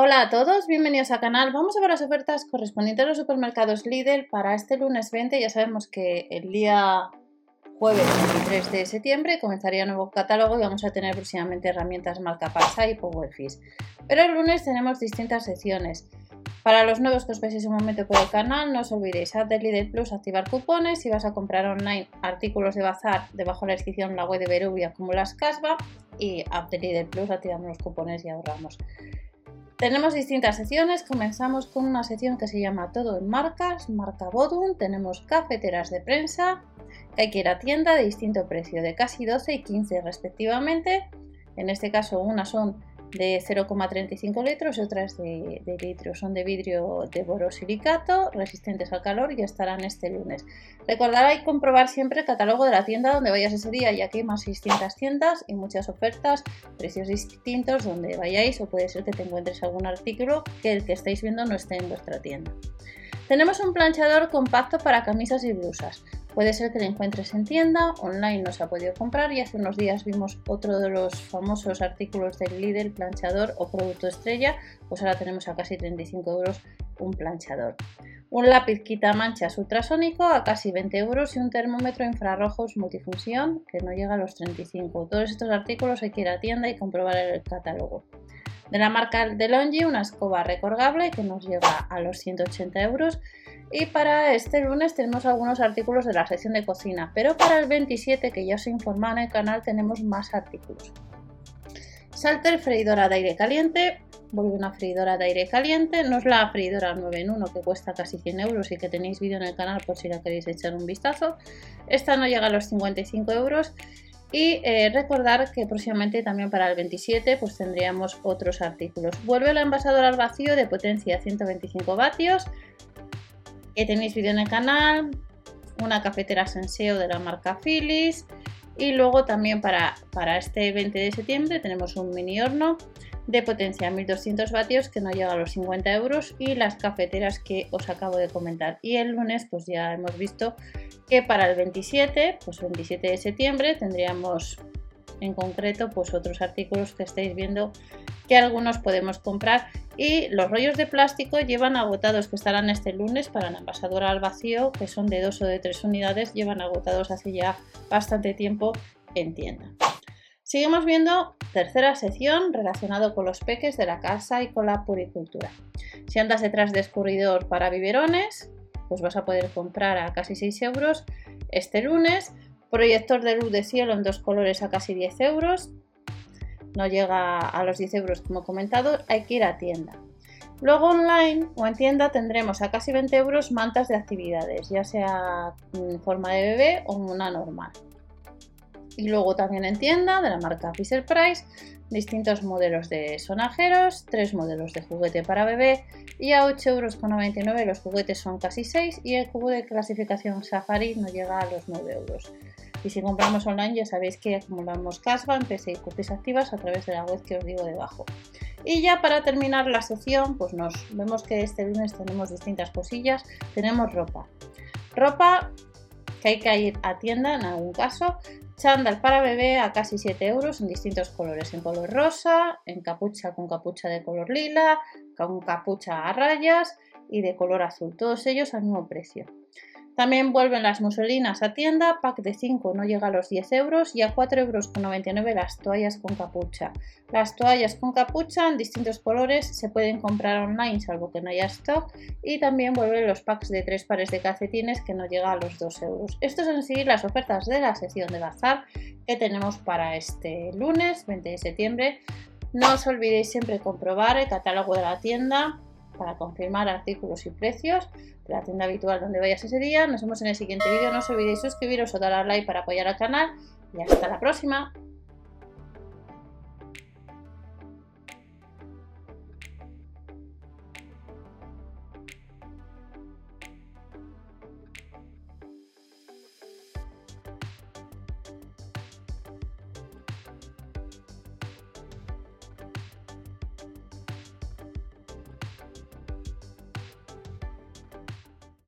Hola a todos, bienvenidos al canal. Vamos a ver las ofertas correspondientes a los supermercados Lidl para este lunes 20. Ya sabemos que el día jueves 23 de septiembre comenzaría un nuevo catálogo y vamos a tener próximamente herramientas marca Pasa y Powerfish. Pero el lunes tenemos distintas secciones. Para los nuevos que os paséis un momento por el canal, no os olvidéis app de Lidl Plus, activar cupones. Si vas a comprar online artículos de bazar, debajo de la descripción la web de Berubia como las Casba y app de Lidl Plus, activamos los cupones y ahorramos. Tenemos distintas secciones, comenzamos con una sección que se llama Todo en marcas, marca Bodum, tenemos cafeteras de prensa, que hay que ir a tienda de distinto precio, de casi 12 y 15 respectivamente, en este caso unas son de 0,35 litros y otras de, de. Son de vidrio de borosilicato, resistentes al calor y estarán este lunes. Recordad hay comprobar siempre el catálogo de la tienda donde vayas ese día, ya que hay más 600 tiendas y muchas ofertas, precios distintos donde vayáis o puede ser que te encuentres algún artículo que el que estáis viendo no esté en vuestra tienda. Tenemos un planchador compacto para camisas y blusas. Puede ser que lo encuentres en tienda, online no se ha podido comprar y hace unos días vimos otro de los famosos artículos del Lidl, planchador o producto estrella, pues ahora tenemos a casi 35 euros un planchador. Un lápiz quita manchas ultrasónico a casi 20 euros y un termómetro infrarrojos multifunción que no llega a los 35. Todos estos artículos hay que ir a tienda y comprobar el catálogo. De la marca DeLonghi, una escoba recorgable que nos llega a los 180 euros y para este lunes tenemos algunos artículos de la sección de cocina, pero para el 27, que ya os he en el canal, tenemos más artículos. Salter freidora de aire caliente, vuelve una freidora de aire caliente, no es la freidora 9 en 1 que cuesta casi 100 euros y que tenéis vídeo en el canal por si la queréis echar un vistazo. Esta no llega a los 55 euros y eh, recordar que próximamente también para el 27 pues tendríamos otros artículos. Vuelve la envasadora al vacío de potencia 125 vatios, que tenéis vídeo en el canal, una cafetera Senseo de la marca Philips y luego también para, para este 20 de septiembre tenemos un mini horno de potencia 1200 vatios que no llega a los 50 euros y las cafeteras que os acabo de comentar. Y el lunes pues ya hemos visto que para el 27, pues 27 de septiembre tendríamos en concreto pues otros artículos que estáis viendo que algunos podemos comprar. Y los rollos de plástico llevan agotados que estarán este lunes para la envasadora al vacío que son de dos o de tres unidades llevan agotados hace ya bastante tiempo en tienda. Seguimos viendo tercera sección relacionado con los peques de la casa y con la puricultura. Si andas detrás de escurridor para biberones pues vas a poder comprar a casi 6 euros este lunes Proyector de luz de cielo en dos colores a casi 10 euros. No llega a los 10 euros como comentado, hay que ir a tienda. Luego online o en tienda tendremos a casi 20 euros mantas de actividades, ya sea en forma de bebé o una normal. Y luego también en tienda de la marca Fisher Price, distintos modelos de sonajeros, tres modelos de juguete para bebé y a 8,99 euros los juguetes son casi 6 y el cubo de clasificación Safari no llega a los 9 euros. Y si compramos online ya sabéis que acumulamos cashback, PC y copias activas a través de la web que os digo debajo. Y ya para terminar la sección, pues nos vemos que este lunes tenemos distintas cosillas. Tenemos ropa. Ropa que hay que ir a tienda en algún caso. Chándal para bebé a casi 7 euros en distintos colores, en color rosa, en capucha con capucha de color lila, con capucha a rayas y de color azul, todos ellos al mismo precio. También vuelven las muselinas a tienda, pack de 5 no llega a los 10 euros y a 4,99 euros las toallas con capucha. Las toallas con capucha en distintos colores se pueden comprar online salvo que no haya stock y también vuelven los packs de 3 pares de calcetines que no llega a los 2 euros. Estos son las ofertas de la sección de bazar que tenemos para este lunes 20 de septiembre. No os olvidéis siempre comprobar el catálogo de la tienda para confirmar artículos y precios de la tienda habitual donde vayas ese día. Nos vemos en el siguiente vídeo. No os olvidéis suscribiros o dar al like para apoyar al canal y hasta la próxima.